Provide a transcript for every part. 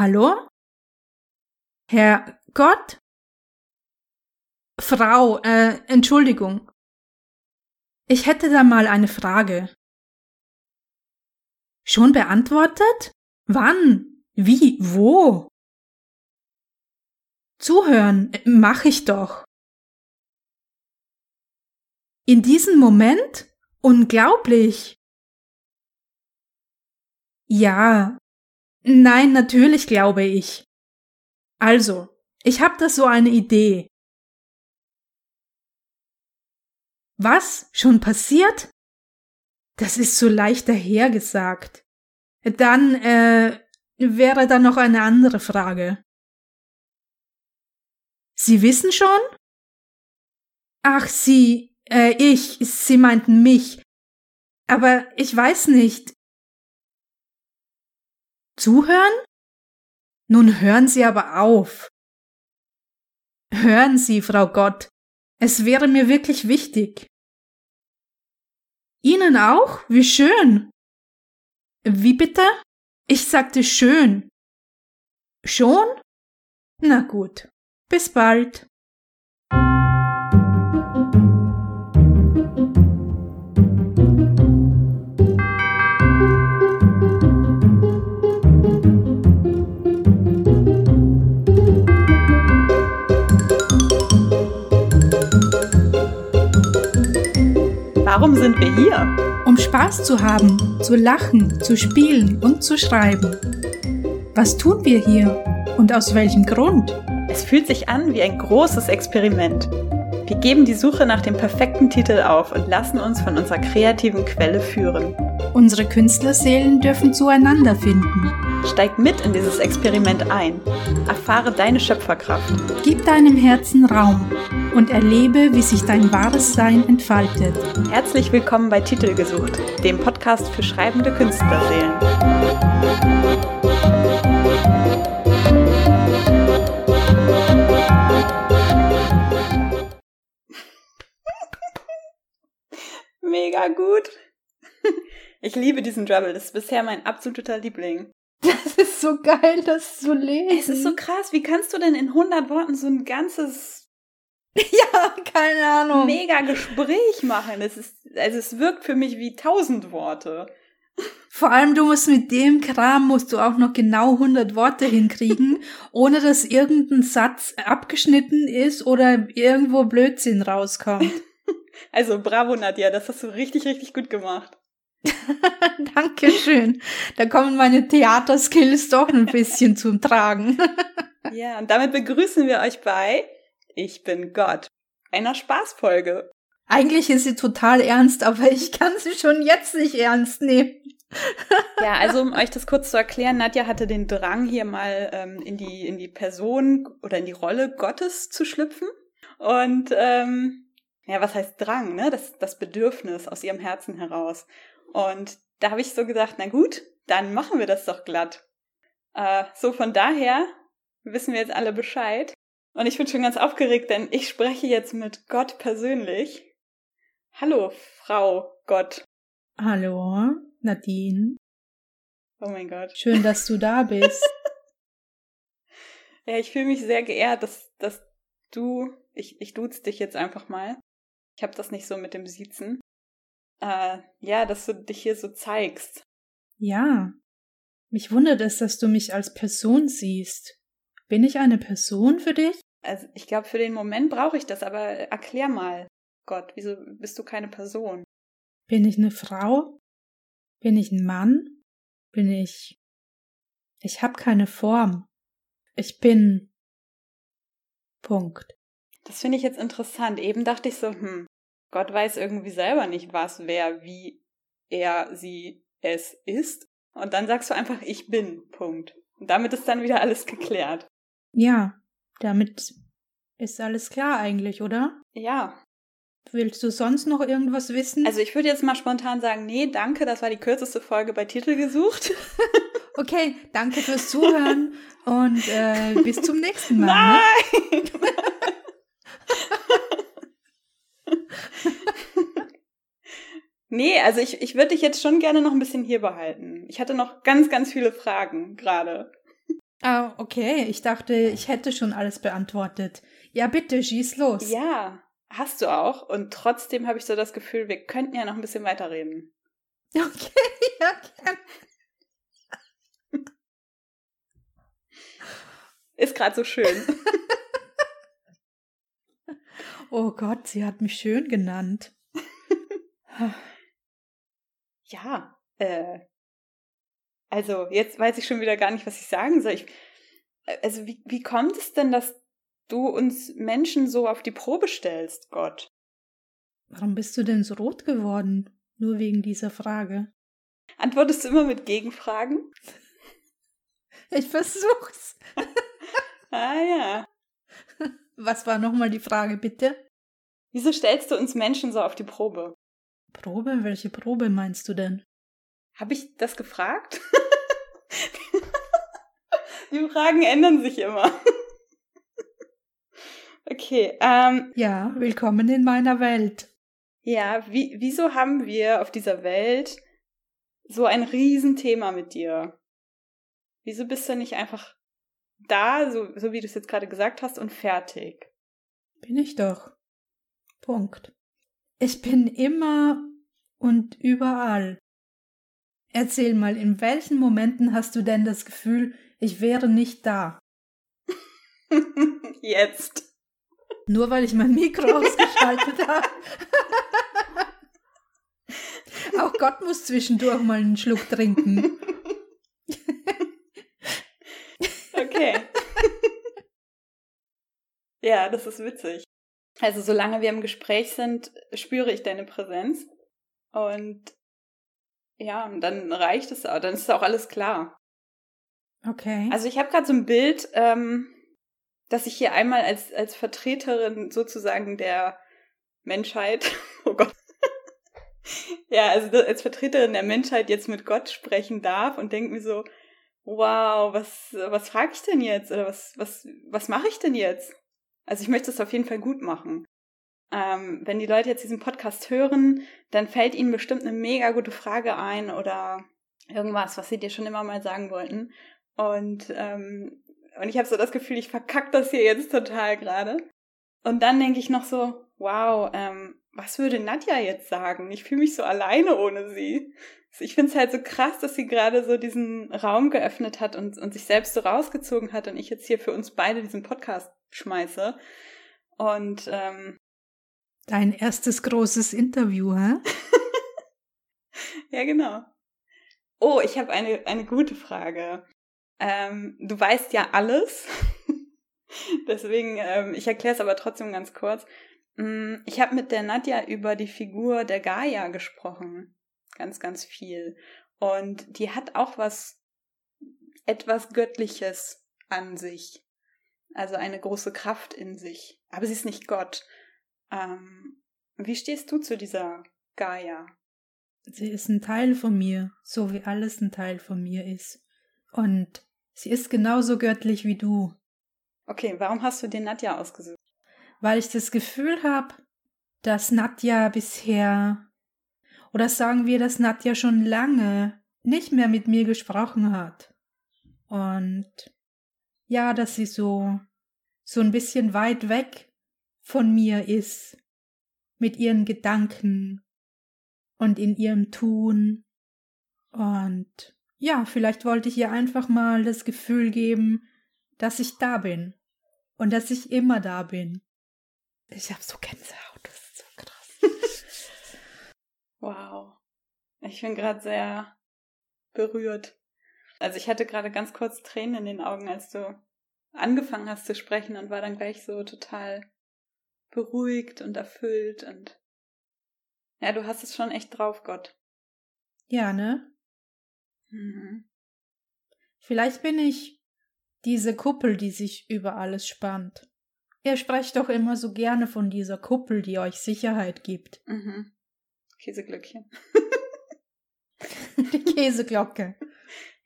Hallo? Herr Gott? Frau, äh, Entschuldigung. Ich hätte da mal eine Frage. Schon beantwortet? Wann? Wie? Wo? Zuhören, mach ich doch. In diesem Moment? Unglaublich. Ja. Nein, natürlich glaube ich. Also, ich hab da so eine Idee. Was? Schon passiert? Das ist so leicht dahergesagt. Dann, äh, wäre da noch eine andere Frage. Sie wissen schon? Ach, Sie, äh, ich, Sie meinten mich. Aber ich weiß nicht. Zuhören? Nun hören Sie aber auf. Hören Sie, Frau Gott, es wäre mir wirklich wichtig. Ihnen auch? Wie schön. Wie bitte? Ich sagte schön. Schon? Na gut. Bis bald. Sind wir hier? Um Spaß zu haben, zu lachen, zu spielen und zu schreiben. Was tun wir hier und aus welchem Grund? Es fühlt sich an wie ein großes Experiment. Wir geben die Suche nach dem perfekten Titel auf und lassen uns von unserer kreativen Quelle führen. Unsere Künstlerseelen dürfen zueinander finden. Steig mit in dieses Experiment ein. Erfahre deine Schöpferkraft. Gib deinem Herzen Raum und erlebe, wie sich dein wahres Sein entfaltet. Herzlich willkommen bei Titel gesucht, dem Podcast für schreibende Künstlerseelen. Mega gut. Ich liebe diesen Dribble. Das ist bisher mein absoluter Liebling. Das ist so geil, das zu lesen. Es ist so krass. Wie kannst du denn in 100 Worten so ein ganzes ja, keine Ahnung. mega Gespräch machen? Es ist, also es wirkt für mich wie 1000 Worte. Vor allem, du musst mit dem Kram musst du auch noch genau 100 Worte hinkriegen, ohne dass irgendein Satz abgeschnitten ist oder irgendwo Blödsinn rauskommt. Also bravo, Nadja, das hast du richtig, richtig gut gemacht. Dankeschön. Da kommen meine Theaterskills doch ein bisschen zum Tragen. Ja, und damit begrüßen wir euch bei Ich bin Gott, einer Spaßfolge. Eigentlich ist sie total ernst, aber ich kann sie schon jetzt nicht ernst nehmen. Ja, also um euch das kurz zu erklären, Nadja hatte den Drang, hier mal ähm, in, die, in die Person oder in die Rolle Gottes zu schlüpfen. Und ähm, ja, was heißt Drang, ne? Das, das Bedürfnis aus ihrem Herzen heraus. Und da habe ich so gedacht, na gut, dann machen wir das doch glatt. Äh, so von daher wissen wir jetzt alle Bescheid. Und ich bin schon ganz aufgeregt, denn ich spreche jetzt mit Gott persönlich. Hallo, Frau Gott. Hallo, Nadine. Oh mein Gott. Schön, dass du da bist. Ja, ich fühle mich sehr geehrt, dass, dass du, ich, ich duze dich jetzt einfach mal. Ich habe das nicht so mit dem Siezen. Äh, ja, dass du dich hier so zeigst. Ja. Mich wundert es, dass du mich als Person siehst. Bin ich eine Person für dich? Also ich glaube, für den Moment brauche ich das, aber erklär mal, Gott, wieso bist du keine Person? Bin ich eine Frau? Bin ich ein Mann? Bin ich. Ich habe keine Form. Ich bin. Punkt. Das finde ich jetzt interessant. Eben dachte ich so, hm, Gott weiß irgendwie selber nicht, was, wer, wie er, sie, es ist. Und dann sagst du einfach, ich bin. Punkt. Und damit ist dann wieder alles geklärt. Ja, damit ist alles klar eigentlich, oder? Ja. Willst du sonst noch irgendwas wissen? Also ich würde jetzt mal spontan sagen, nee, danke, das war die kürzeste Folge bei Titel gesucht. okay, danke fürs Zuhören und äh, bis zum nächsten Mal. Nein! Ne? nee, also ich, ich würde dich jetzt schon gerne noch ein bisschen hier behalten. Ich hatte noch ganz, ganz viele Fragen gerade. Ah, okay. Ich dachte, ich hätte schon alles beantwortet. Ja, bitte, schieß los. Ja, hast du auch. Und trotzdem habe ich so das Gefühl, wir könnten ja noch ein bisschen weiterreden. Okay, ja, gern. Ist gerade so schön. oh Gott, sie hat mich schön genannt. ja, äh, also jetzt weiß ich schon wieder gar nicht, was ich sagen soll. Ich, äh, also wie, wie kommt es denn, dass du uns Menschen so auf die Probe stellst, Gott? Warum bist du denn so rot geworden? Nur wegen dieser Frage. Antwortest du immer mit Gegenfragen? Ich versuch's. ah ja. Was war nochmal die Frage, bitte? Wieso stellst du uns Menschen so auf die Probe? Probe? Welche Probe meinst du denn? Habe ich das gefragt? Die Fragen ändern sich immer. Okay. Ähm, ja, willkommen in meiner Welt. Ja, wie, wieso haben wir auf dieser Welt so ein Riesenthema mit dir? Wieso bist du nicht einfach da, so, so wie du es jetzt gerade gesagt hast, und fertig? Bin ich doch. Punkt. Ich bin immer und überall. Erzähl mal, in welchen Momenten hast du denn das Gefühl, ich wäre nicht da? Jetzt. Nur weil ich mein Mikro ausgeschaltet habe. Auch Gott muss zwischendurch mal einen Schluck trinken. okay. ja, das ist witzig. Also solange wir im Gespräch sind, spüre ich deine Präsenz. Und ja, dann reicht es auch, dann ist auch alles klar. Okay. Also ich habe gerade so ein Bild, ähm, dass ich hier einmal als, als Vertreterin sozusagen der Menschheit, oh Gott, ja, also als Vertreterin der Menschheit jetzt mit Gott sprechen darf und denke mir so, wow, was, was frage ich denn jetzt? Oder was, was, was mache ich denn jetzt? Also ich möchte es auf jeden Fall gut machen. Ähm, wenn die Leute jetzt diesen Podcast hören, dann fällt ihnen bestimmt eine mega gute Frage ein oder irgendwas, was sie dir schon immer mal sagen wollten. Und, ähm, und ich habe so das Gefühl, ich verkack das hier jetzt total gerade. Und dann denke ich noch so, wow, ähm, was würde Nadja jetzt sagen? Ich fühle mich so alleine ohne sie. Ich finde es halt so krass, dass sie gerade so diesen Raum geöffnet hat und, und sich selbst so rausgezogen hat und ich jetzt hier für uns beide diesen Podcast schmeiße. Und ähm, Dein erstes großes Interview, hä? ja, genau. Oh, ich habe eine, eine gute Frage. Ähm, du weißt ja alles. Deswegen, ähm, ich erkläre es aber trotzdem ganz kurz. Mm, ich habe mit der Nadja über die Figur der Gaia gesprochen. Ganz, ganz viel. Und die hat auch was, etwas Göttliches an sich. Also eine große Kraft in sich. Aber sie ist nicht Gott. Ähm, wie stehst du zu dieser Gaia? Sie ist ein Teil von mir, so wie alles ein Teil von mir ist. Und sie ist genauso göttlich wie du. Okay, warum hast du den Nadja ausgesucht? Weil ich das Gefühl habe, dass Nadja bisher, oder sagen wir, dass Nadja schon lange nicht mehr mit mir gesprochen hat. Und ja, dass sie so, so ein bisschen weit weg von mir ist, mit ihren Gedanken und in ihrem Tun. Und ja, vielleicht wollte ich ihr einfach mal das Gefühl geben, dass ich da bin und dass ich immer da bin. Ich habe so Gänsehaut, das ist so krass. wow. Ich bin gerade sehr berührt. Also ich hatte gerade ganz kurz Tränen in den Augen, als du angefangen hast zu sprechen und war dann gleich so total beruhigt und erfüllt und ja, du hast es schon echt drauf, Gott. Ja, ne? Mhm. Vielleicht bin ich diese Kuppel, die sich über alles spannt. Ihr sprecht doch immer so gerne von dieser Kuppel, die euch Sicherheit gibt. Mhm. Käseglöckchen. die Käseglocke.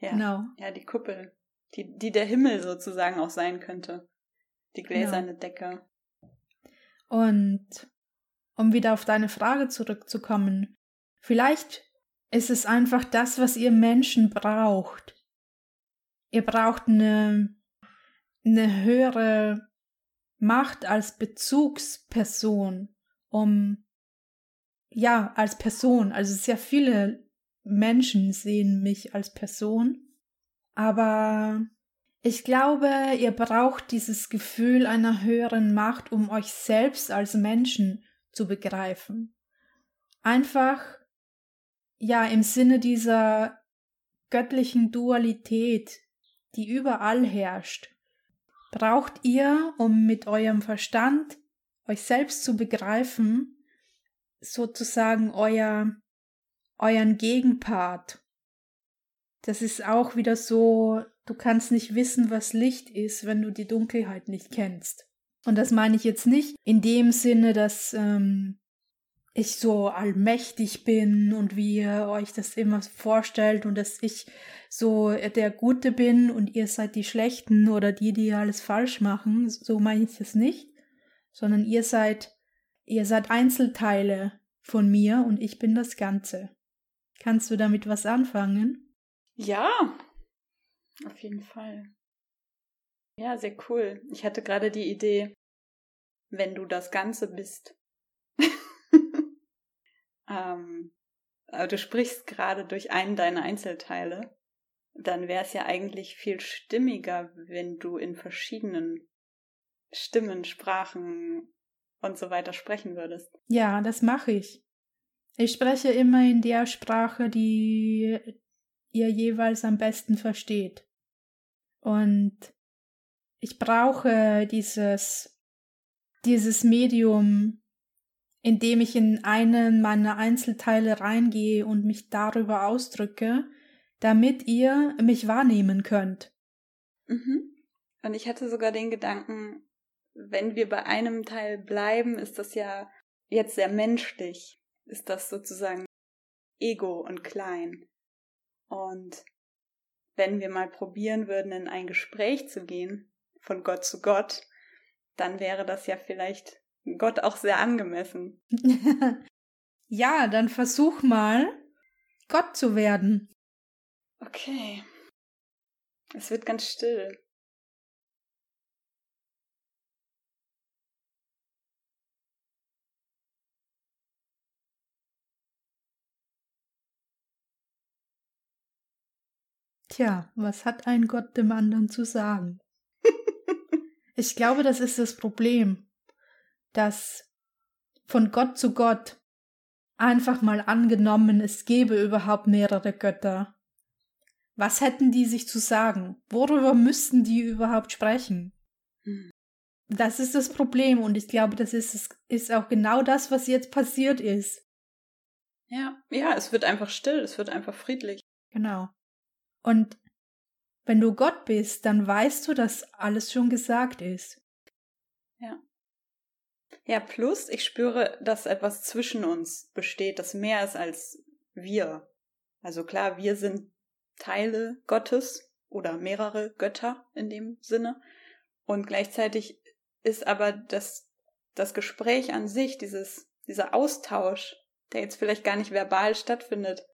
Ja. Genau. Ja, die Kuppel. Die, die der Himmel sozusagen auch sein könnte. Die gläserne genau. Decke. Und um wieder auf deine Frage zurückzukommen, vielleicht ist es einfach das, was ihr Menschen braucht. ihr braucht eine, eine höhere Macht als Bezugsperson, um ja, als Person. Also sehr viele Menschen sehen mich als Person. Aber ich glaube, ihr braucht dieses Gefühl einer höheren Macht, um euch selbst als Menschen zu begreifen. Einfach, ja, im Sinne dieser göttlichen Dualität, die überall herrscht, braucht ihr, um mit eurem Verstand euch selbst zu begreifen, sozusagen euer, euren Gegenpart. Das ist auch wieder so, du kannst nicht wissen, was Licht ist, wenn du die Dunkelheit nicht kennst. Und das meine ich jetzt nicht in dem Sinne, dass ähm, ich so allmächtig bin und wie ihr euch das immer vorstellt und dass ich so der Gute bin und ihr seid die Schlechten oder die, die alles falsch machen. So meine ich das nicht, sondern ihr seid Ihr seid Einzelteile von mir und ich bin das Ganze. Kannst du damit was anfangen? Ja, auf jeden Fall. Ja, sehr cool. Ich hatte gerade die Idee, wenn du das Ganze bist. ähm, aber du sprichst gerade durch einen deiner Einzelteile. Dann wäre es ja eigentlich viel stimmiger, wenn du in verschiedenen Stimmen, Sprachen, und so weiter sprechen würdest. Ja, das mache ich. Ich spreche immer in der Sprache, die ihr jeweils am besten versteht. Und ich brauche dieses, dieses Medium, in dem ich in einen meiner Einzelteile reingehe und mich darüber ausdrücke, damit ihr mich wahrnehmen könnt. Mhm. Und ich hatte sogar den Gedanken, wenn wir bei einem Teil bleiben, ist das ja jetzt sehr menschlich, ist das sozusagen ego und klein. Und wenn wir mal probieren würden, in ein Gespräch zu gehen, von Gott zu Gott, dann wäre das ja vielleicht Gott auch sehr angemessen. ja, dann versuch mal, Gott zu werden. Okay. Es wird ganz still. Tja, was hat ein Gott dem anderen zu sagen? ich glaube, das ist das Problem, dass von Gott zu Gott einfach mal angenommen, es gäbe überhaupt mehrere Götter. Was hätten die sich zu sagen? Worüber müssten die überhaupt sprechen? Hm. Das ist das Problem und ich glaube, das ist, ist auch genau das, was jetzt passiert ist. Ja, ja, es wird einfach still, es wird einfach friedlich. Genau. Und wenn du Gott bist, dann weißt du, dass alles schon gesagt ist. Ja. Ja, plus ich spüre, dass etwas zwischen uns besteht, das mehr ist als wir. Also klar, wir sind Teile Gottes oder mehrere Götter in dem Sinne. Und gleichzeitig ist aber das, das Gespräch an sich, dieses, dieser Austausch, der jetzt vielleicht gar nicht verbal stattfindet,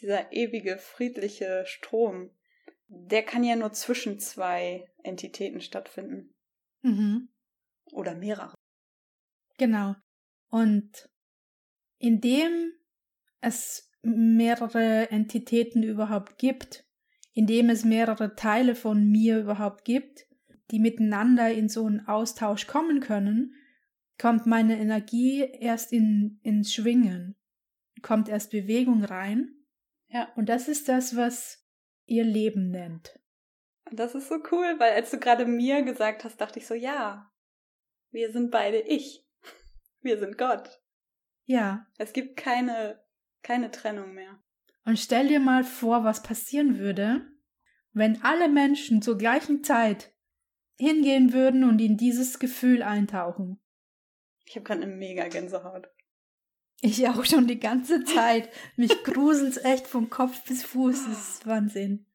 dieser ewige, friedliche Strom, der kann ja nur zwischen zwei Entitäten stattfinden. Mhm. Oder mehrere. Genau. Und indem es mehrere Entitäten überhaupt gibt, indem es mehrere Teile von mir überhaupt gibt, die miteinander in so einen Austausch kommen können, kommt meine Energie erst in, ins Schwingen, kommt erst Bewegung rein ja. Und das ist das, was ihr Leben nennt. Und das ist so cool, weil als du gerade mir gesagt hast, dachte ich so, ja, wir sind beide ich. Wir sind Gott. Ja. Es gibt keine, keine Trennung mehr. Und stell dir mal vor, was passieren würde, wenn alle Menschen zur gleichen Zeit hingehen würden und in dieses Gefühl eintauchen. Ich habe gerade eine mega Gänsehaut. Ich auch schon die ganze Zeit. Mich gruselt's echt vom Kopf bis Fuß. Das ist Wahnsinn.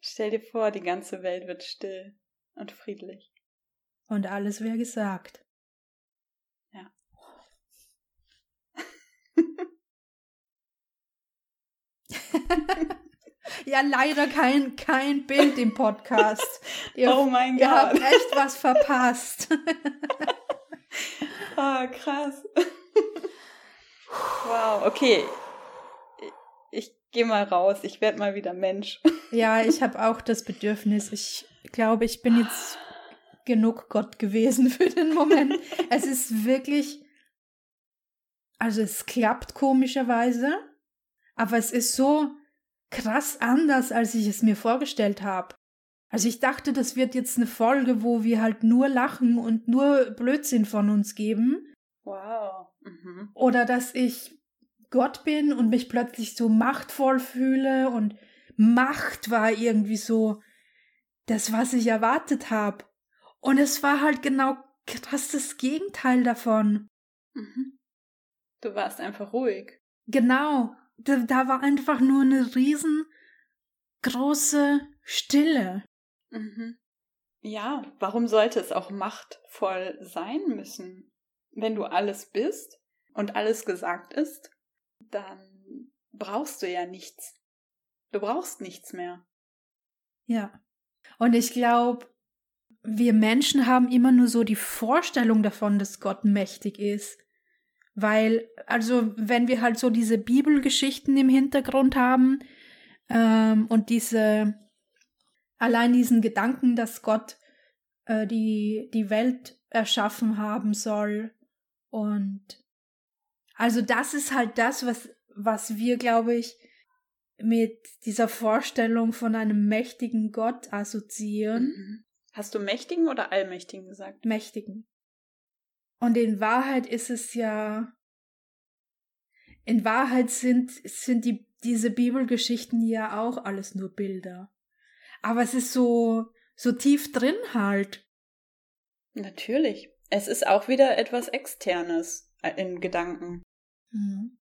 Stell dir vor, die ganze Welt wird still und friedlich. Und alles wäre gesagt. Ja. Ja, leider kein, kein Bild im Podcast. Ihr, oh mein Gott. Ihr habt echt was verpasst. oh, krass. Wow, okay. Ich, gehe mal raus. Ich werde mal wieder Mensch. ja, ich habe auch das Bedürfnis. Ich glaube, ich bin jetzt genug Gott gewesen für den Moment. es ist wirklich, also es klappt komischerweise, aber es ist so krass anders, als ich es mir vorgestellt habe. Also ich dachte, das wird jetzt eine Folge, wo wir halt nur lachen und nur Blödsinn von uns geben. Wow. Mhm. Oder dass ich Gott bin und mich plötzlich so machtvoll fühle und Macht war irgendwie so das, was ich erwartet habe. Und es war halt genau krass das Gegenteil davon. Mhm. Du warst einfach ruhig. Genau. Da, da war einfach nur eine riesengroße Stille. Mhm. Ja, warum sollte es auch machtvoll sein müssen? Wenn du alles bist und alles gesagt ist, dann brauchst du ja nichts. Du brauchst nichts mehr. Ja. Und ich glaube, wir Menschen haben immer nur so die Vorstellung davon, dass Gott mächtig ist. Weil, also, wenn wir halt so diese Bibelgeschichten im Hintergrund haben ähm, und diese, allein diesen Gedanken, dass Gott äh, die, die Welt erschaffen haben soll. Und also das ist halt das, was, was wir, glaube ich, mit dieser Vorstellung von einem mächtigen Gott assoziieren. Mhm. Hast du mächtigen oder allmächtigen gesagt? Mächtigen. Und in Wahrheit ist es ja, in Wahrheit sind, sind die, diese Bibelgeschichten ja auch alles nur Bilder. Aber es ist so, so tief drin halt. Natürlich. Es ist auch wieder etwas Externes äh, in Gedanken. Mhm.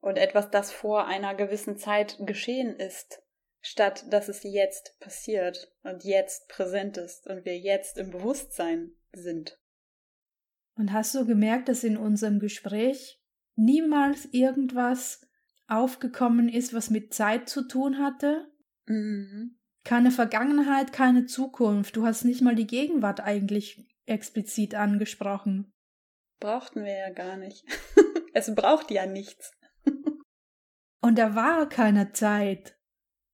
Und etwas, das vor einer gewissen Zeit geschehen ist, statt dass es jetzt passiert und jetzt präsent ist und wir jetzt im Bewusstsein sind. Und hast du gemerkt, dass in unserem Gespräch niemals irgendwas aufgekommen ist, was mit Zeit zu tun hatte? Mhm. Keine Vergangenheit, keine Zukunft. Du hast nicht mal die Gegenwart eigentlich explizit angesprochen. Brauchten wir ja gar nicht. es braucht ja nichts. Und da war keine Zeit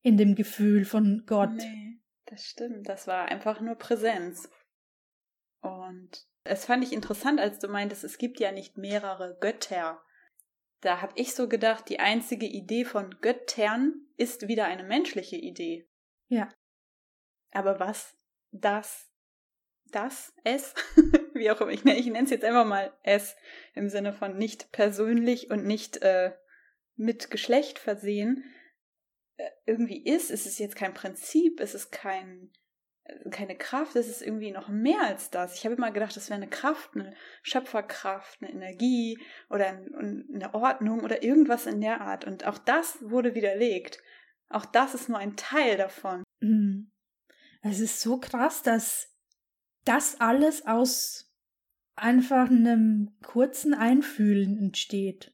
in dem Gefühl von Gott. Nee, das stimmt. Das war einfach nur Präsenz. Und es fand ich interessant, als du meintest, es gibt ja nicht mehrere Götter. Da habe ich so gedacht, die einzige Idee von Göttern ist wieder eine menschliche Idee. Ja. Aber was das, das, es, wie auch immer, ich, ich nenne es jetzt einfach mal es im Sinne von nicht persönlich und nicht äh, mit Geschlecht versehen, äh, irgendwie ist, ist es jetzt kein Prinzip, ist es kein keine Kraft, es ist irgendwie noch mehr als das. Ich habe immer gedacht, das wäre eine Kraft, eine Schöpferkraft, eine Energie oder eine Ordnung oder irgendwas in der Art. Und auch das wurde widerlegt. Auch das ist nur ein Teil davon. Mhm. Es ist so krass, dass das alles aus einfach einem kurzen Einfühlen entsteht.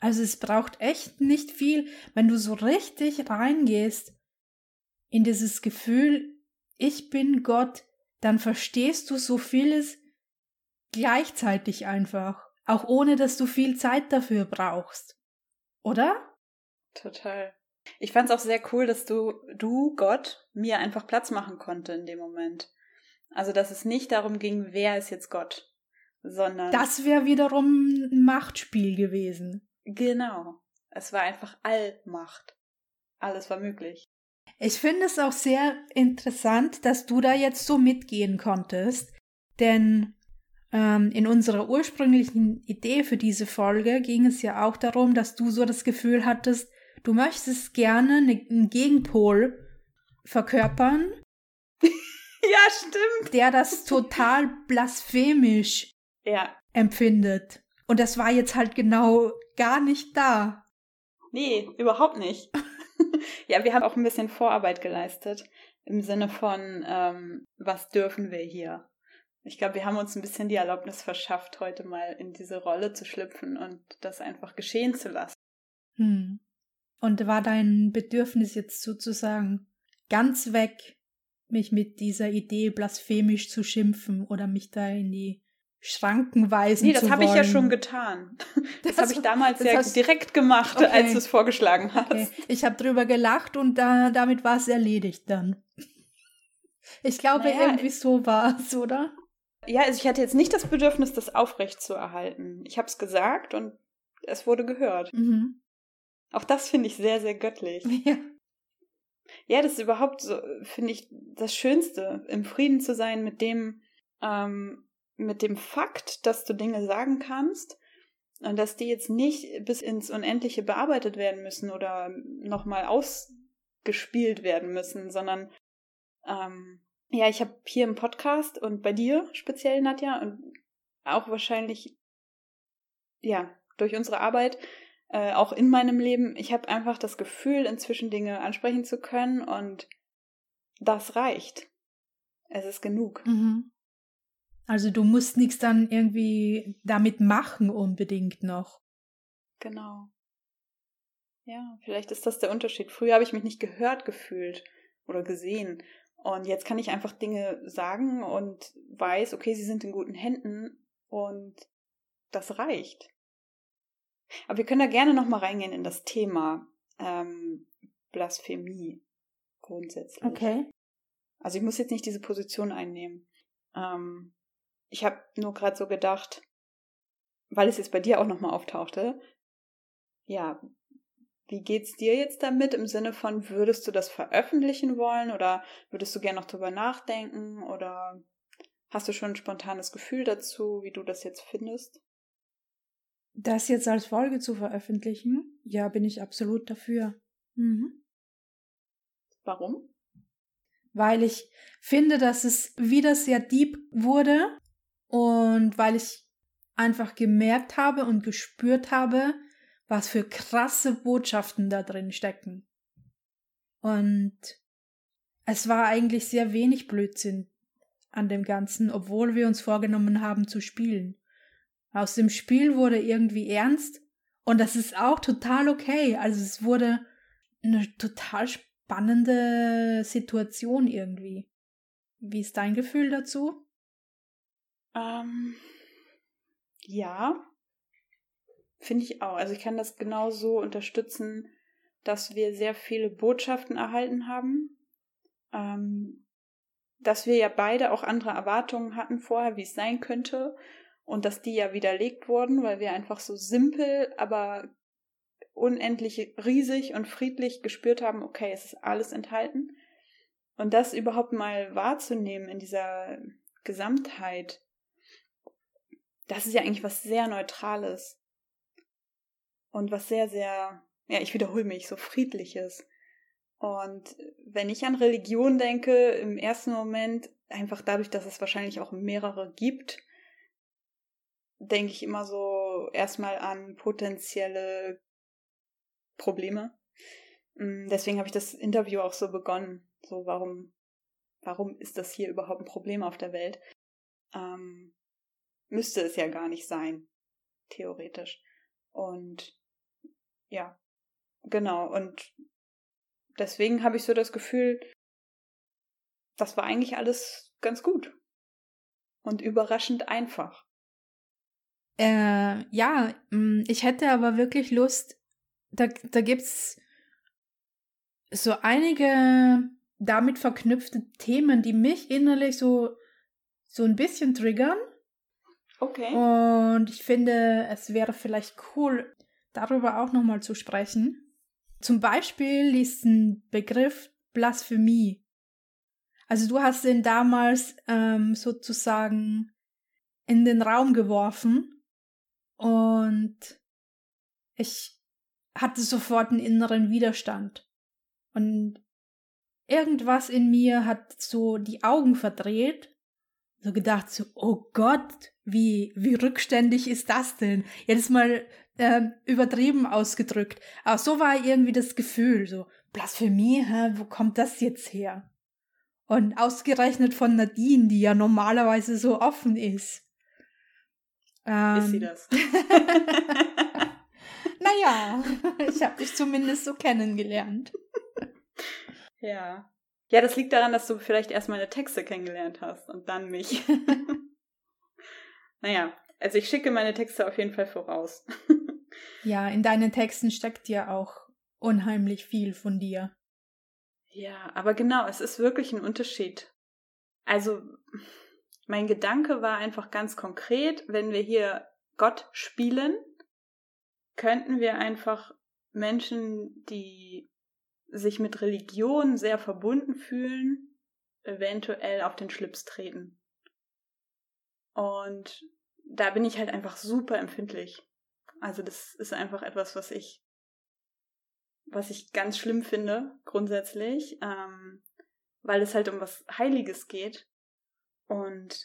Also es braucht echt nicht viel, wenn du so richtig reingehst in dieses Gefühl, ich bin Gott, dann verstehst du so vieles gleichzeitig einfach, auch ohne dass du viel Zeit dafür brauchst. Oder? Total. Ich fand es auch sehr cool, dass du, du, Gott, mir einfach Platz machen konnte in dem Moment. Also, dass es nicht darum ging, wer ist jetzt Gott, sondern. Das wäre wiederum ein Machtspiel gewesen. Genau. Es war einfach Allmacht. Alles war möglich. Ich finde es auch sehr interessant, dass du da jetzt so mitgehen konntest, denn ähm, in unserer ursprünglichen Idee für diese Folge ging es ja auch darum, dass du so das Gefühl hattest, du möchtest gerne ne, einen Gegenpol verkörpern. ja, stimmt. Der das total blasphemisch ja. empfindet. Und das war jetzt halt genau gar nicht da. Nee, überhaupt nicht. ja, wir haben auch ein bisschen Vorarbeit geleistet im Sinne von, ähm, was dürfen wir hier? Ich glaube, wir haben uns ein bisschen die Erlaubnis verschafft, heute mal in diese Rolle zu schlüpfen und das einfach geschehen zu lassen. Hm. Und war dein Bedürfnis jetzt sozusagen ganz weg, mich mit dieser Idee blasphemisch zu schimpfen oder mich da in die Schranken weisen nee, das habe ich ja schon getan. Das, das habe ich damals ja hast... direkt gemacht, okay. als du es vorgeschlagen hast. Okay. Ich habe drüber gelacht und da, damit war es erledigt dann. Ich glaube, naja, irgendwie so war es, oder? Ja, also ich hatte jetzt nicht das Bedürfnis, das aufrecht zu erhalten. Ich habe es gesagt und es wurde gehört. Mhm. Auch das finde ich sehr, sehr göttlich. Ja. Ja, das ist überhaupt so, finde ich, das Schönste, im Frieden zu sein mit dem, ähm, mit dem Fakt, dass du Dinge sagen kannst und dass die jetzt nicht bis ins Unendliche bearbeitet werden müssen oder nochmal ausgespielt werden müssen, sondern ähm, ja, ich habe hier im Podcast und bei dir speziell, Nadja, und auch wahrscheinlich, ja, durch unsere Arbeit, äh, auch in meinem Leben, ich habe einfach das Gefühl, inzwischen Dinge ansprechen zu können und das reicht. Es ist genug. Mhm. Also du musst nichts dann irgendwie damit machen unbedingt noch. Genau. Ja, vielleicht ist das der Unterschied. Früher habe ich mich nicht gehört gefühlt oder gesehen. Und jetzt kann ich einfach Dinge sagen und weiß, okay, sie sind in guten Händen und das reicht. Aber wir können da gerne nochmal reingehen in das Thema ähm, Blasphemie grundsätzlich. Okay. Also ich muss jetzt nicht diese Position einnehmen. Ähm, ich habe nur gerade so gedacht, weil es jetzt bei dir auch nochmal auftauchte, ja, wie geht's dir jetzt damit im Sinne von, würdest du das veröffentlichen wollen oder würdest du gerne noch drüber nachdenken oder hast du schon ein spontanes Gefühl dazu, wie du das jetzt findest? Das jetzt als Folge zu veröffentlichen, ja, bin ich absolut dafür. Mhm. Warum? Weil ich finde, dass es wieder sehr deep wurde und weil ich einfach gemerkt habe und gespürt habe, was für krasse Botschaften da drin stecken. Und es war eigentlich sehr wenig Blödsinn an dem Ganzen, obwohl wir uns vorgenommen haben zu spielen. Aus dem Spiel wurde irgendwie ernst und das ist auch total okay. Also es wurde eine total spannende Situation irgendwie. Wie ist dein Gefühl dazu? Ähm, ja, finde ich auch. Also ich kann das genauso unterstützen, dass wir sehr viele Botschaften erhalten haben. Ähm, dass wir ja beide auch andere Erwartungen hatten vorher, wie es sein könnte und dass die ja widerlegt wurden, weil wir einfach so simpel, aber unendlich riesig und friedlich gespürt haben, okay, es ist alles enthalten. Und das überhaupt mal wahrzunehmen in dieser Gesamtheit, das ist ja eigentlich was sehr Neutrales. Und was sehr, sehr, ja, ich wiederhole mich, so friedliches. Und wenn ich an Religion denke, im ersten Moment, einfach dadurch, dass es wahrscheinlich auch mehrere gibt, denke ich immer so erstmal an potenzielle Probleme. Mm, deswegen habe ich das Interview auch so begonnen. So, warum, warum ist das hier überhaupt ein Problem auf der Welt? Ähm, müsste es ja gar nicht sein, theoretisch. Und ja, genau. Und deswegen habe ich so das Gefühl, das war eigentlich alles ganz gut und überraschend einfach. Äh, ja, mm, ich hätte aber wirklich Lust, da, da gibt's so einige damit verknüpfte Themen, die mich innerlich so, so ein bisschen triggern. Okay. Und ich finde, es wäre vielleicht cool, darüber auch nochmal zu sprechen. Zum Beispiel diesen Begriff Blasphemie. Also du hast den damals ähm, sozusagen in den Raum geworfen und ich hatte sofort einen inneren Widerstand. Und irgendwas in mir hat so die Augen verdreht, so gedacht, so, oh Gott, wie, wie rückständig ist das denn? Jetzt mal äh, übertrieben ausgedrückt. Aber so war irgendwie das Gefühl, so, Blasphemie, hä, wo kommt das jetzt her? Und ausgerechnet von Nadine, die ja normalerweise so offen ist. Ähm, ist sie das? naja, ich habe dich zumindest so kennengelernt. Ja. Ja, das liegt daran, dass du vielleicht erst meine Texte kennengelernt hast und dann mich. naja, also ich schicke meine Texte auf jeden Fall voraus. ja, in deinen Texten steckt ja auch unheimlich viel von dir. Ja, aber genau, es ist wirklich ein Unterschied. Also, mein Gedanke war einfach ganz konkret, wenn wir hier Gott spielen, könnten wir einfach Menschen, die sich mit Religion sehr verbunden fühlen, eventuell auf den Schlips treten. Und da bin ich halt einfach super empfindlich. Also das ist einfach etwas, was ich, was ich ganz schlimm finde, grundsätzlich, ähm, weil es halt um was Heiliges geht. Und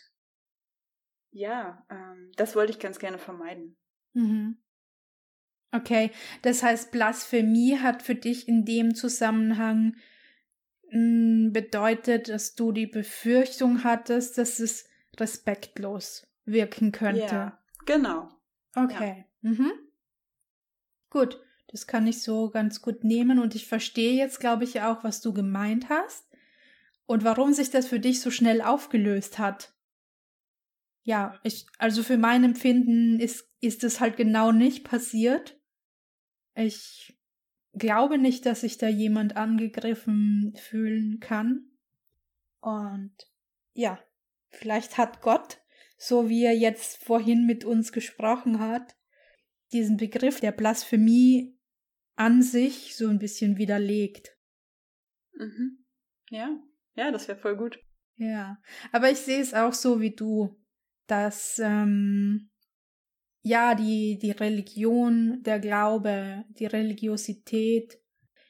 ja, ähm, das wollte ich ganz gerne vermeiden. Mhm. Okay, das heißt, Blasphemie hat für dich in dem Zusammenhang mh, hm, bedeutet, dass du die Befürchtung hattest, dass es respektlos wirken könnte. Ja, genau. Okay. Ja. Mhm. Gut, das kann ich so ganz gut nehmen und ich verstehe jetzt, glaube ich, auch, was du gemeint hast und warum sich das für dich so schnell aufgelöst hat. Ja, ich, also für mein Empfinden ist, ist es halt genau nicht passiert. Ich glaube nicht, dass sich da jemand angegriffen fühlen kann. Und ja, vielleicht hat Gott, so wie er jetzt vorhin mit uns gesprochen hat, diesen Begriff der Blasphemie an sich so ein bisschen widerlegt. Mhm. Ja, ja, das wäre voll gut. Ja, aber ich sehe es auch so wie du, dass ähm, ja, die, die Religion, der Glaube, die Religiosität,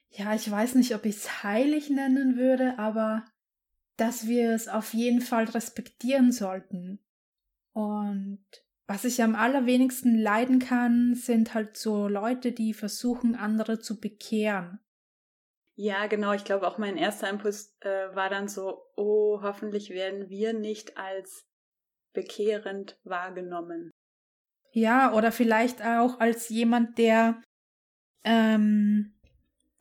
ja, ich weiß nicht, ob ich es heilig nennen würde, aber dass wir es auf jeden Fall respektieren sollten. Und was ich am allerwenigsten leiden kann, sind halt so Leute, die versuchen, andere zu bekehren. Ja, genau. Ich glaube, auch mein erster Impuls äh, war dann so, oh, hoffentlich werden wir nicht als bekehrend wahrgenommen. Ja, oder vielleicht auch als jemand, der, ähm,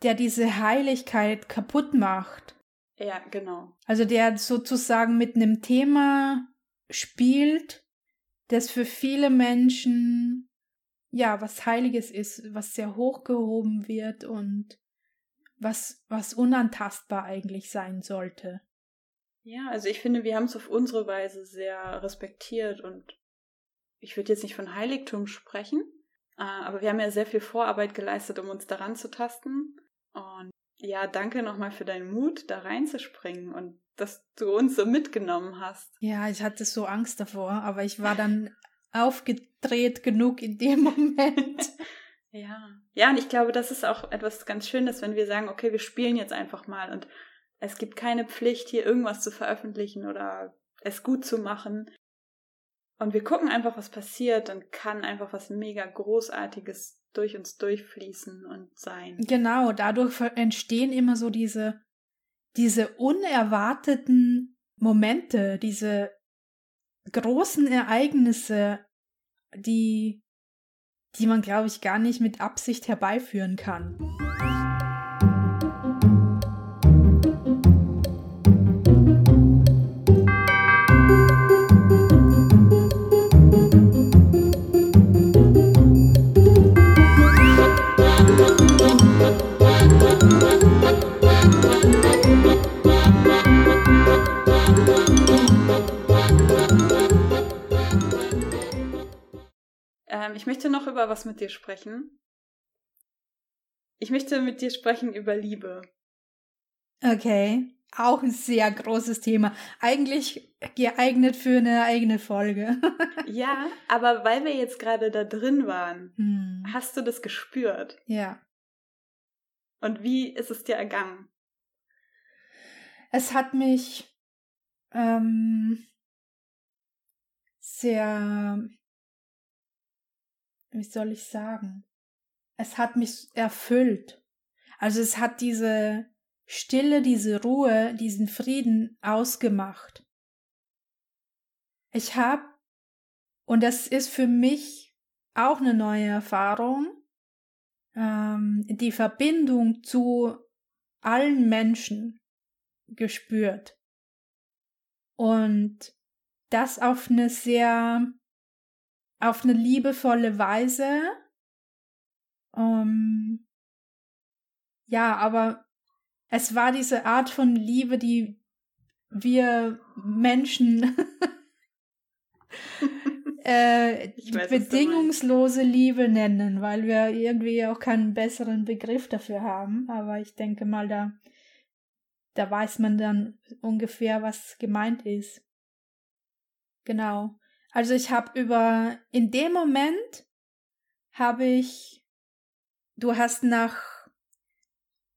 der diese Heiligkeit kaputt macht. Ja, genau. Also der sozusagen mit einem Thema spielt, das für viele Menschen ja was Heiliges ist, was sehr hochgehoben wird und was, was unantastbar eigentlich sein sollte. Ja, also ich finde, wir haben es auf unsere Weise sehr respektiert und ich würde jetzt nicht von Heiligtum sprechen, äh, aber wir haben ja sehr viel Vorarbeit geleistet, um uns daran zu tasten. Und ja, danke nochmal für deinen Mut, da reinzuspringen und dass du uns so mitgenommen hast. Ja, ich hatte so Angst davor, aber ich war dann aufgedreht genug in dem Moment. ja. Ja, und ich glaube, das ist auch etwas ganz Schönes, wenn wir sagen, okay, wir spielen jetzt einfach mal und es gibt keine Pflicht, hier irgendwas zu veröffentlichen oder es gut zu machen. Und wir gucken einfach, was passiert, dann kann einfach was mega Großartiges durch uns durchfließen und sein. Genau, dadurch entstehen immer so diese, diese unerwarteten Momente, diese großen Ereignisse, die, die man, glaube ich, gar nicht mit Absicht herbeiführen kann. Ähm, ich möchte noch über was mit dir sprechen. Ich möchte mit dir sprechen über Liebe. Okay, auch ein sehr großes Thema. Eigentlich geeignet für eine eigene Folge. ja, aber weil wir jetzt gerade da drin waren, hm. hast du das gespürt? Ja. Und wie ist es dir ergangen? Es hat mich ähm, sehr wie soll ich sagen? Es hat mich erfüllt. Also es hat diese Stille, diese Ruhe, diesen Frieden ausgemacht. Ich habe, und das ist für mich auch eine neue Erfahrung, ähm, die Verbindung zu allen Menschen gespürt. Und das auf eine sehr, auf eine liebevolle Weise. Ähm, ja, aber es war diese Art von Liebe, die wir Menschen äh, weiß, bedingungslose Liebe nennen, weil wir irgendwie auch keinen besseren Begriff dafür haben. Aber ich denke mal, da, da weiß man dann ungefähr, was gemeint ist. Genau. Also ich habe über, in dem Moment habe ich, du hast nach,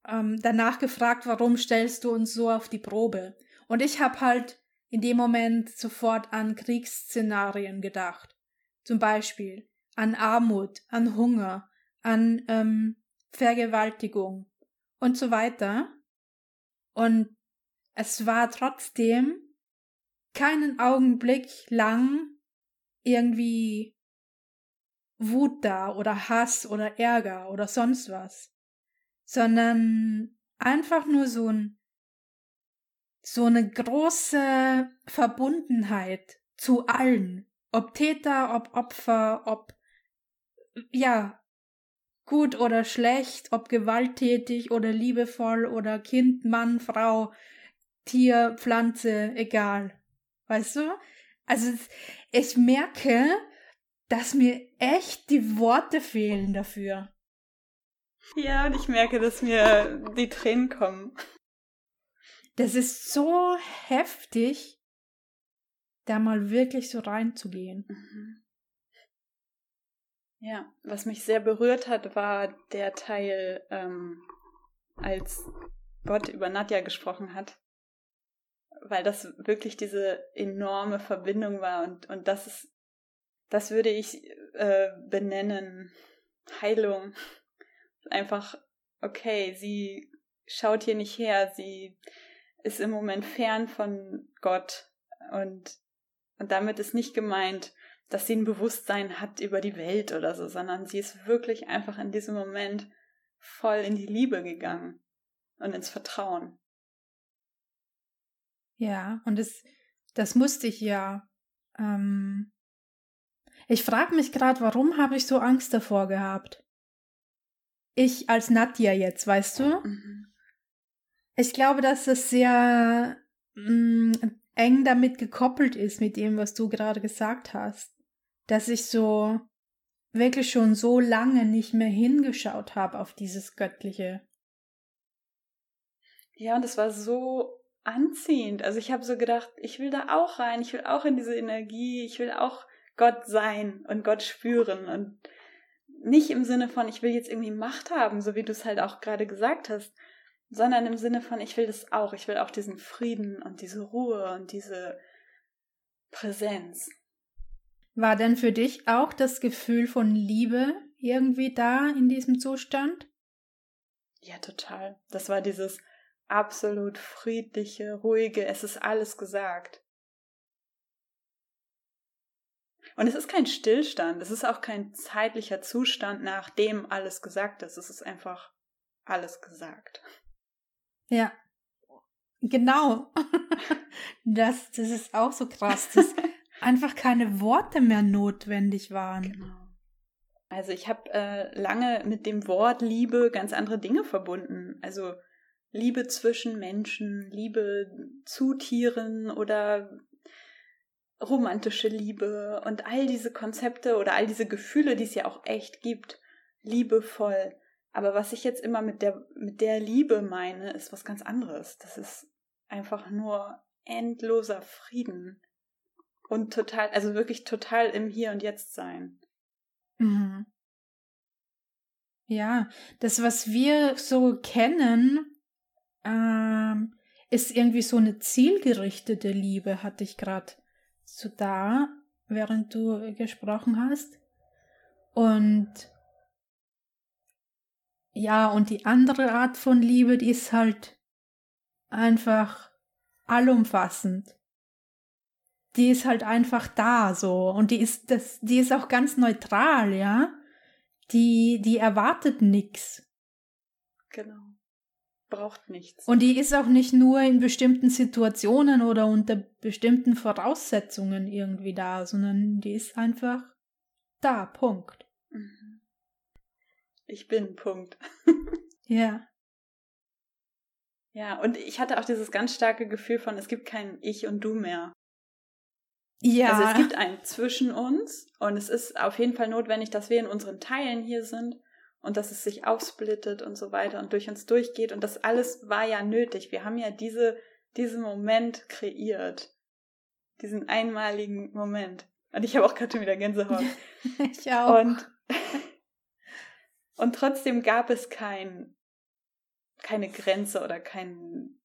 ähm, danach gefragt, warum stellst du uns so auf die Probe? Und ich habe halt in dem Moment sofort an Kriegsszenarien gedacht. Zum Beispiel an Armut, an Hunger, an ähm, Vergewaltigung und so weiter. Und es war trotzdem keinen Augenblick lang irgendwie Wut da oder Hass oder Ärger oder sonst was, sondern einfach nur so ein so eine große Verbundenheit zu allen, ob Täter, ob Opfer, ob ja, gut oder schlecht, ob gewalttätig oder liebevoll oder Kind, Mann, Frau, Tier, Pflanze, egal. Weißt du? Also ich merke, dass mir echt die Worte fehlen dafür. Ja, und ich merke, dass mir die Tränen kommen. Das ist so heftig, da mal wirklich so reinzugehen. Mhm. Ja, was mich sehr berührt hat, war der Teil, ähm, als Gott über Nadja gesprochen hat. Weil das wirklich diese enorme Verbindung war und, und das ist, das würde ich äh, benennen, Heilung. Einfach, okay, sie schaut hier nicht her, sie ist im Moment fern von Gott und, und damit ist nicht gemeint, dass sie ein Bewusstsein hat über die Welt oder so, sondern sie ist wirklich einfach in diesem Moment voll in die Liebe gegangen und ins Vertrauen. Ja, und das, das musste ich ja. Ähm ich frage mich gerade, warum habe ich so Angst davor gehabt? Ich als Nadja jetzt, weißt du? Mhm. Ich glaube, dass das sehr mh, mm, eng damit gekoppelt ist, mit dem, was du gerade gesagt hast. Dass ich so wirklich schon so lange nicht mehr hingeschaut habe auf dieses Göttliche. Ja, und es war so anziehend. Also ich habe so gedacht, ich will da auch rein, ich will auch in diese Energie, ich will auch Gott sein und Gott spüren und nicht im Sinne von, ich will jetzt irgendwie Macht haben, so wie du es halt auch gerade gesagt hast, sondern im Sinne von, ich will das auch, ich will auch diesen Frieden und diese Ruhe und diese Präsenz. War denn für dich auch das Gefühl von Liebe irgendwie da in diesem Zustand? Ja, total. Das war dieses absolut friedliche, ruhige, es ist alles gesagt. Und es ist kein Stillstand, es ist auch kein zeitlicher Zustand, nachdem alles gesagt ist. Es ist einfach alles gesagt. Ja. Genau. das, das ist auch so krass, dass einfach keine Worte mehr notwendig waren. Genau. Also ich habe äh, lange mit dem Wort Liebe ganz andere Dinge verbunden. Also Liebe zwischen Menschen, Liebe zu Tieren oder romantische Liebe und all diese Konzepte oder all diese Gefühle, die es ja auch echt gibt, liebevoll. Aber was ich jetzt immer mit der, mit der Liebe meine, ist was ganz anderes. Das ist einfach nur endloser Frieden. Und total, also wirklich total im Hier und Jetzt sein. Mhm. Ja, das, was wir so kennen, ähm, ist irgendwie so eine zielgerichtete Liebe, hatte ich gerade so da, während du gesprochen hast. Und ja, und die andere Art von Liebe, die ist halt einfach allumfassend. Die ist halt einfach da so und die ist das die ist auch ganz neutral, ja? die, die erwartet nichts. Genau. Braucht nichts. Und die ist auch nicht nur in bestimmten Situationen oder unter bestimmten Voraussetzungen irgendwie da, sondern die ist einfach da, Punkt. Mhm. Ich bin, Punkt. ja. Ja, und ich hatte auch dieses ganz starke Gefühl von, es gibt kein Ich und Du mehr. Ja. Also es gibt ein zwischen uns und es ist auf jeden Fall notwendig, dass wir in unseren Teilen hier sind und dass es sich aufsplittet und so weiter und durch uns durchgeht und das alles war ja nötig. Wir haben ja diese, diesen Moment kreiert. Diesen einmaligen Moment. Und ich habe auch gerade schon wieder Gänsehaut. ich auch. Und, und trotzdem gab es kein, keine Grenze oder kein,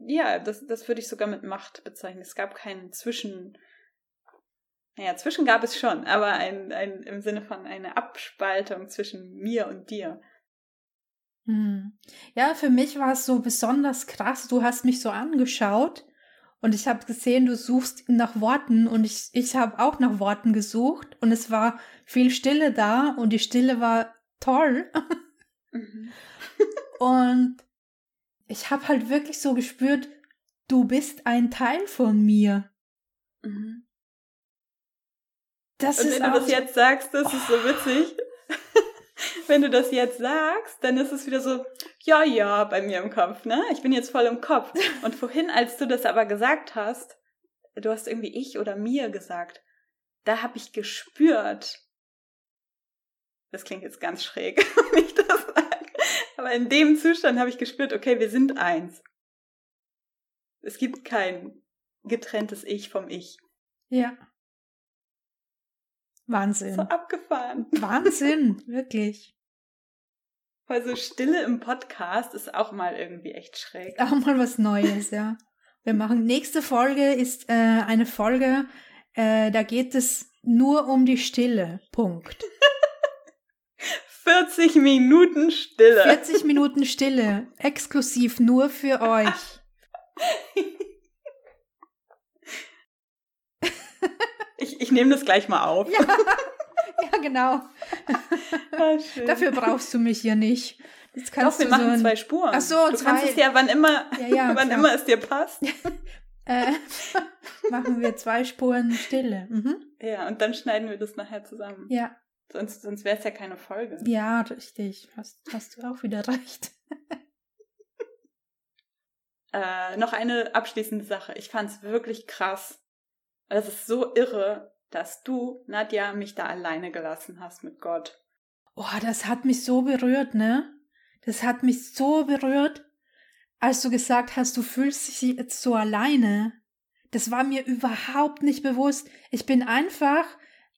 ja, das, das würde ich sogar mit Macht bezeichnen. Es gab keinen Zwischen, naja, zwischen gab es schon, aber ein, ein, im Sinne von eine Abspaltung zwischen mir und dir. Hm. Ja, für mich war es so besonders krass. Du hast mich so angeschaut und ich habe gesehen, du suchst nach Worten und ich, ich habe auch nach Worten gesucht und es war viel Stille da und die Stille war toll. Mhm. und ich habe halt wirklich so gespürt, du bist ein Teil von mir. Mhm. Das und wenn du das jetzt sagst, das oh. ist so witzig. wenn du das jetzt sagst, dann ist es wieder so, ja, ja, bei mir im Kopf, ne? Ich bin jetzt voll im Kopf. Und vorhin, als du das aber gesagt hast, du hast irgendwie ich oder mir gesagt, da habe ich gespürt, das klingt jetzt ganz schräg, wenn ich das sage, aber in dem Zustand habe ich gespürt, okay, wir sind eins. Es gibt kein getrenntes Ich vom Ich. Ja. Wahnsinn. So abgefahren. Wahnsinn, wirklich. Also Stille im Podcast ist auch mal irgendwie echt schräg. Auch mal was Neues, ja. Wir machen nächste Folge ist äh, eine Folge, äh, da geht es nur um die Stille. Punkt. 40 Minuten Stille. 40 Minuten Stille, exklusiv nur für euch. Ich, ich nehme das gleich mal auf. Ja, ja genau. Ah, Dafür brauchst du mich hier nicht. Das kannst Doch, wir machen so zwei Spuren. Ach so, du zwei. kannst es ja, wann immer, ja, ja, wann immer es dir passt. äh, machen wir zwei Spuren Stille. Mhm. Ja, und dann schneiden wir das nachher zusammen. Ja. Sonst, sonst wäre es ja keine Folge. Ja, richtig. Hast, hast du auch wieder recht. äh, noch eine abschließende Sache. Ich fand es wirklich krass, es ist so irre, dass du, Nadja, mich da alleine gelassen hast mit Gott. Oh, das hat mich so berührt, ne? Das hat mich so berührt, als du gesagt hast, du fühlst dich jetzt so alleine. Das war mir überhaupt nicht bewusst. Ich bin einfach,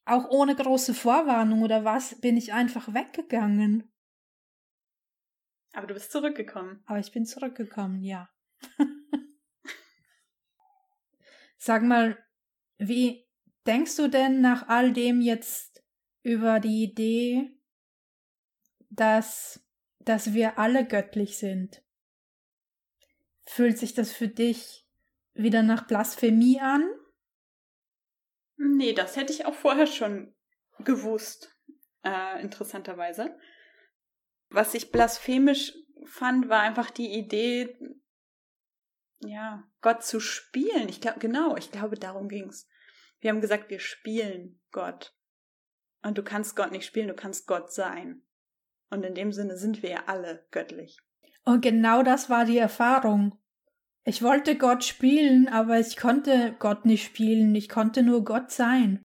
auch ohne große Vorwarnung oder was, bin ich einfach weggegangen. Aber du bist zurückgekommen. Aber ich bin zurückgekommen, ja. Sag mal, wie denkst du denn nach all dem jetzt über die Idee, dass, dass wir alle göttlich sind? Fühlt sich das für dich wieder nach Blasphemie an? Nee, das hätte ich auch vorher schon gewusst, äh, interessanterweise. Was ich blasphemisch fand, war einfach die Idee, ja, Gott zu spielen. Ich glaube, genau, ich glaube, darum ging's. Wir haben gesagt, wir spielen Gott. Und du kannst Gott nicht spielen, du kannst Gott sein. Und in dem Sinne sind wir ja alle göttlich. Und genau das war die Erfahrung. Ich wollte Gott spielen, aber ich konnte Gott nicht spielen, ich konnte nur Gott sein.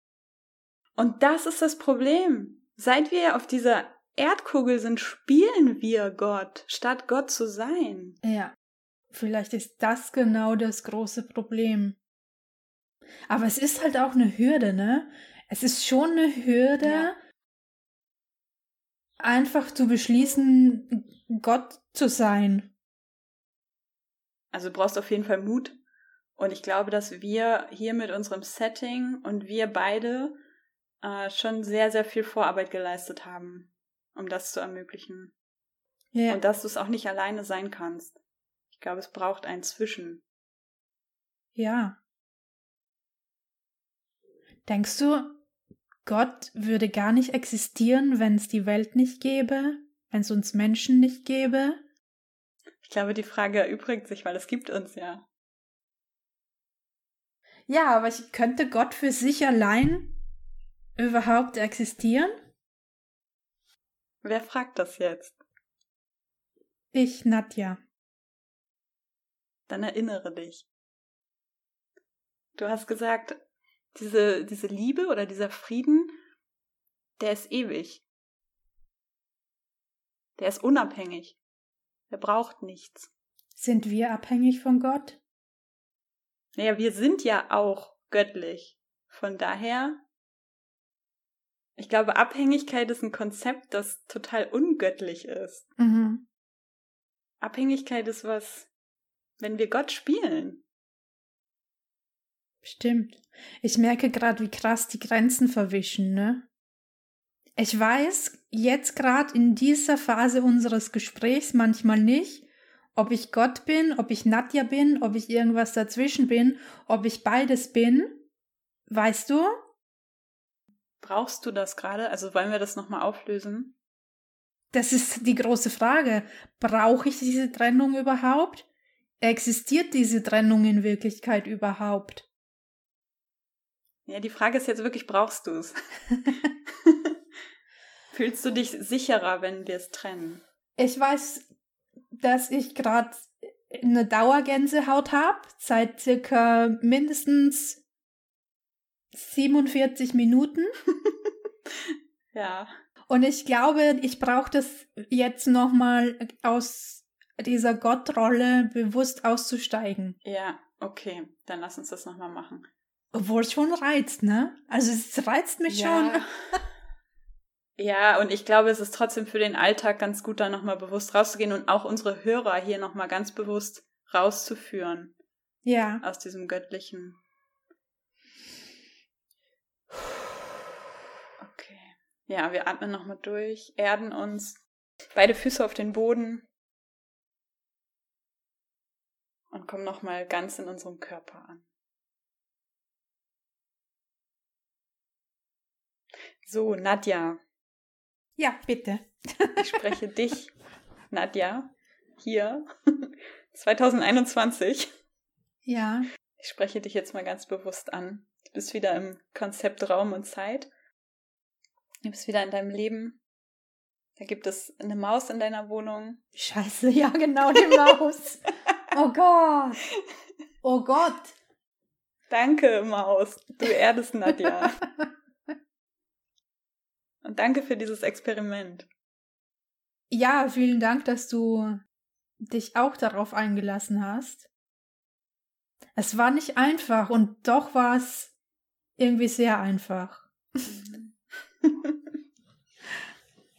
Und das ist das Problem. Seit wir auf dieser Erdkugel sind, spielen wir Gott, statt Gott zu sein. Ja. Vielleicht ist das genau das große Problem. Aber es ist halt auch eine Hürde, ne? Es ist schon eine Hürde, ja. einfach zu beschließen, Gott zu sein. Also du brauchst auf jeden Fall Mut. Und ich glaube, dass wir hier mit unserem Setting und wir beide äh, schon sehr, sehr viel Vorarbeit geleistet haben, um das zu ermöglichen. Ja. Und dass du es auch nicht alleine sein kannst. Ich glaube, es braucht ein Zwischen. Ja. Denkst du, Gott würde gar nicht existieren, wenn es die Welt nicht gäbe, wenn es uns Menschen nicht gäbe? Ich glaube, die Frage erübrigt sich, weil es gibt uns ja. Ja, aber könnte Gott für sich allein überhaupt existieren? Wer fragt das jetzt? Ich, Nadja. Dann erinnere dich. Du hast gesagt, diese, diese Liebe oder dieser Frieden, der ist ewig. Der ist unabhängig. Der braucht nichts. Sind wir abhängig von Gott? Naja, wir sind ja auch göttlich. Von daher, ich glaube, Abhängigkeit ist ein Konzept, das total ungöttlich ist. Mhm. Abhängigkeit ist was, wenn wir Gott spielen. Stimmt. Ich merke gerade, wie krass die Grenzen verwischen, ne? Ich weiß jetzt gerade in dieser Phase unseres Gesprächs manchmal nicht, ob ich Gott bin, ob ich Nadja bin, ob ich irgendwas dazwischen bin, ob ich beides bin. Weißt du? Brauchst du das gerade? Also wollen wir das nochmal auflösen? Das ist die große Frage. Brauche ich diese Trennung überhaupt? Existiert diese Trennung in Wirklichkeit überhaupt? Ja, die Frage ist jetzt wirklich, brauchst du es? Fühlst du dich sicherer, wenn wir es trennen? Ich weiß, dass ich gerade eine Dauergänsehaut habe, seit circa mindestens 47 Minuten. ja. Und ich glaube, ich brauche das jetzt nochmal aus dieser Gottrolle bewusst auszusteigen. Ja, okay. Dann lass uns das nochmal machen. Obwohl es schon reizt, ne? Also es reizt mich ja. schon. Ja, und ich glaube, es ist trotzdem für den Alltag ganz gut, da nochmal bewusst rauszugehen und auch unsere Hörer hier nochmal ganz bewusst rauszuführen. Ja. Aus diesem göttlichen. Ja, wir atmen nochmal durch, erden uns, beide Füße auf den Boden und kommen nochmal ganz in unserem Körper an. So, Nadja. Ja, bitte. ich spreche dich, Nadja, hier, 2021. Ja. Ich spreche dich jetzt mal ganz bewusst an. Du bist wieder im Konzept Raum und Zeit. Du bist wieder in deinem Leben. Da gibt es eine Maus in deiner Wohnung. Scheiße, ja, genau, die Maus. oh Gott. Oh Gott. Danke, Maus. Du erdest Nadja. Und danke für dieses Experiment. Ja, vielen Dank, dass du dich auch darauf eingelassen hast. Es war nicht einfach und doch war es irgendwie sehr einfach.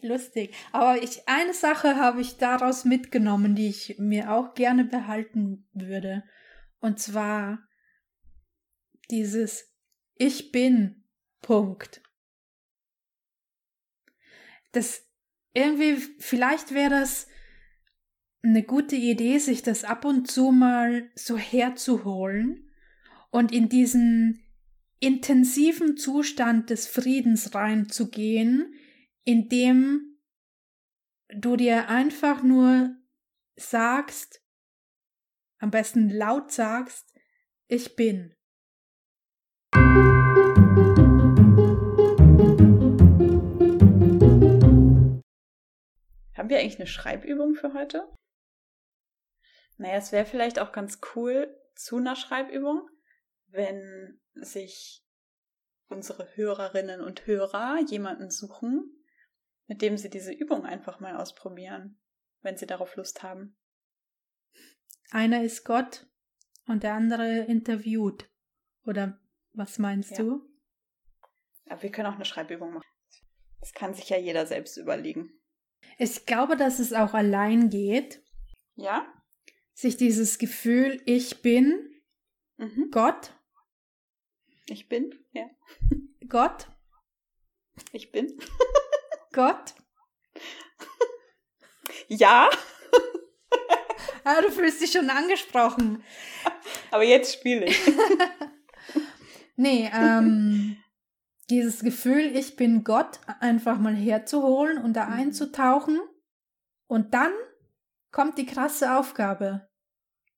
Lustig. Aber ich, eine Sache habe ich daraus mitgenommen, die ich mir auch gerne behalten würde. Und zwar dieses Ich bin Punkt. Das irgendwie, vielleicht wäre das eine gute Idee, sich das ab und zu mal so herzuholen und in diesen intensiven Zustand des Friedens reinzugehen, indem du dir einfach nur sagst, am besten laut sagst, ich bin. Haben wir eigentlich eine Schreibübung für heute? Naja, es wäre vielleicht auch ganz cool zu einer Schreibübung, wenn sich unsere Hörerinnen und Hörer jemanden suchen, mit dem sie diese Übung einfach mal ausprobieren, wenn sie darauf Lust haben. Einer ist Gott und der andere interviewt. Oder was meinst ja. du? Aber wir können auch eine Schreibübung machen. Das kann sich ja jeder selbst überlegen. Ich glaube, dass es auch allein geht. Ja? Sich dieses Gefühl, ich bin mhm. Gott ich bin, ja. Gott. Ich bin. Gott. Ja. ah, du fühlst dich schon angesprochen. Aber jetzt spiele ich. nee, ähm, dieses Gefühl, ich bin Gott, einfach mal herzuholen und da mhm. einzutauchen. Und dann kommt die krasse Aufgabe,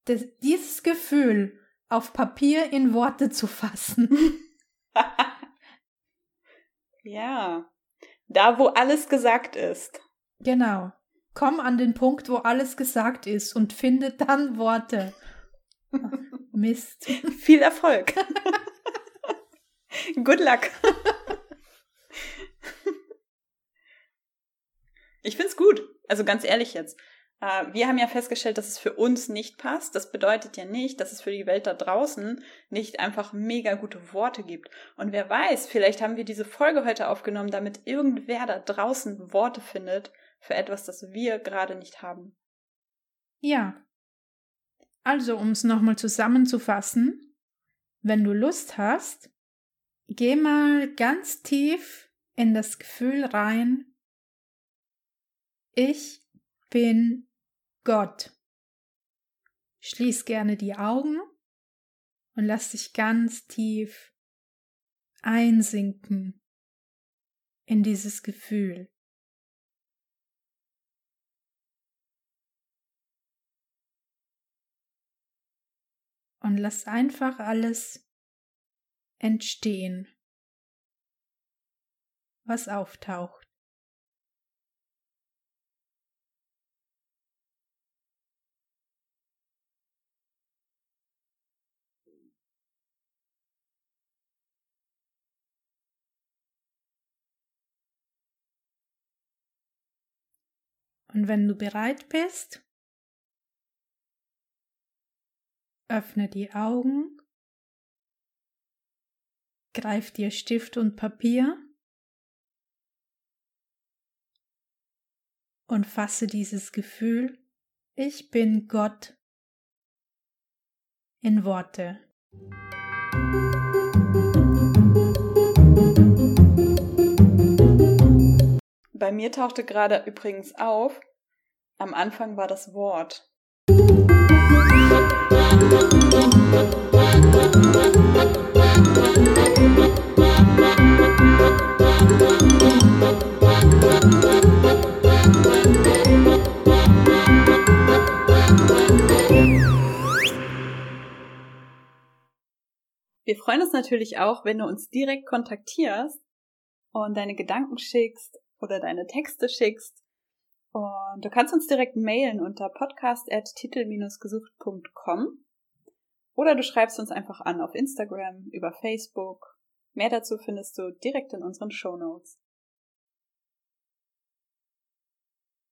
das, dieses Gefühl auf Papier in Worte zu fassen. ja, da wo alles gesagt ist. Genau. Komm an den Punkt, wo alles gesagt ist und finde dann Worte. Mist. Viel Erfolg. Good luck. ich find's gut. Also ganz ehrlich jetzt. Äh, wir haben ja festgestellt, dass es für uns nicht passt. Das bedeutet ja nicht, dass es für die Welt da draußen nicht einfach mega gute Worte gibt. Und wer weiß, vielleicht haben wir diese Folge heute aufgenommen, damit irgendwer da draußen Worte findet für etwas, das wir gerade nicht haben. Ja. Also, um es nochmal zusammenzufassen, wenn du Lust hast, geh mal ganz tief in das Gefühl rein, ich bin Gott. Schließ gerne die Augen und lass dich ganz tief einsinken in dieses Gefühl. Und lass einfach alles entstehen, was auftaucht. Und wenn du bereit bist, öffne die Augen, greif dir Stift und Papier und fasse dieses Gefühl, ich bin Gott in Worte. Bei mir tauchte gerade übrigens auf, am Anfang war das Wort. Wir freuen uns natürlich auch, wenn du uns direkt kontaktierst und deine Gedanken schickst oder deine Texte schickst. Und du kannst uns direkt mailen unter podcast.titel-gesucht.com oder du schreibst uns einfach an auf Instagram, über Facebook. Mehr dazu findest du direkt in unseren Show Notes.